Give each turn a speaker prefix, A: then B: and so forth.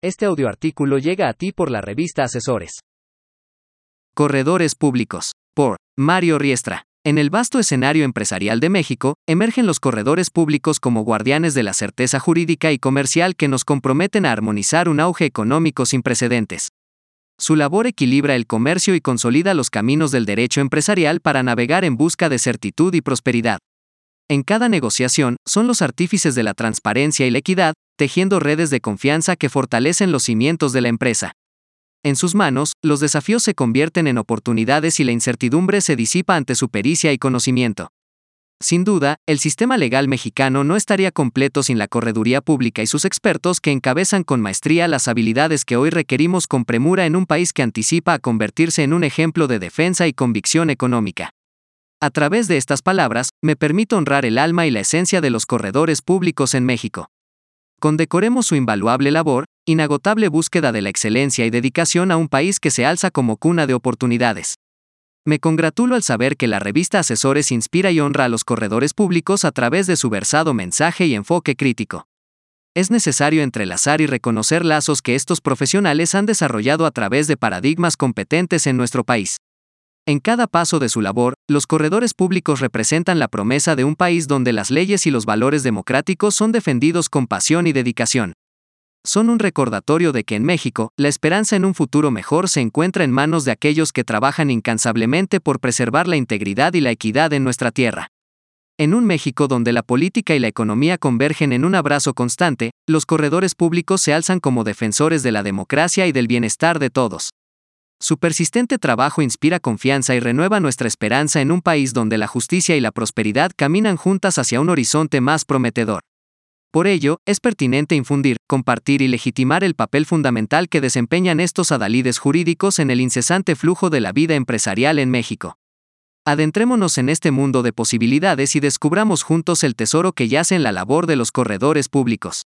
A: Este audioartículo llega a ti por la revista Asesores.
B: Corredores públicos. Por Mario Riestra. En el vasto escenario empresarial de México, emergen los corredores públicos como guardianes de la certeza jurídica y comercial que nos comprometen a armonizar un auge económico sin precedentes. Su labor equilibra el comercio y consolida los caminos del derecho empresarial para navegar en busca de certitud y prosperidad. En cada negociación, son los artífices de la transparencia y la equidad, tejiendo redes de confianza que fortalecen los cimientos de la empresa. En sus manos, los desafíos se convierten en oportunidades y la incertidumbre se disipa ante su pericia y conocimiento. Sin duda, el sistema legal mexicano no estaría completo sin la correduría pública y sus expertos que encabezan con maestría las habilidades que hoy requerimos con premura en un país que anticipa a convertirse en un ejemplo de defensa y convicción económica. A través de estas palabras, me permito honrar el alma y la esencia de los corredores públicos en México. Condecoremos su invaluable labor, inagotable búsqueda de la excelencia y dedicación a un país que se alza como cuna de oportunidades. Me congratulo al saber que la revista Asesores inspira y honra a los corredores públicos a través de su versado mensaje y enfoque crítico. Es necesario entrelazar y reconocer lazos que estos profesionales han desarrollado a través de paradigmas competentes en nuestro país. En cada paso de su labor, los corredores públicos representan la promesa de un país donde las leyes y los valores democráticos son defendidos con pasión y dedicación. Son un recordatorio de que en México, la esperanza en un futuro mejor se encuentra en manos de aquellos que trabajan incansablemente por preservar la integridad y la equidad en nuestra tierra. En un México donde la política y la economía convergen en un abrazo constante, los corredores públicos se alzan como defensores de la democracia y del bienestar de todos. Su persistente trabajo inspira confianza y renueva nuestra esperanza en un país donde la justicia y la prosperidad caminan juntas hacia un horizonte más prometedor. Por ello, es pertinente infundir, compartir y legitimar el papel fundamental que desempeñan estos adalides jurídicos en el incesante flujo de la vida empresarial en México. Adentrémonos en este mundo de posibilidades y descubramos juntos el tesoro que yace en la labor de los corredores públicos.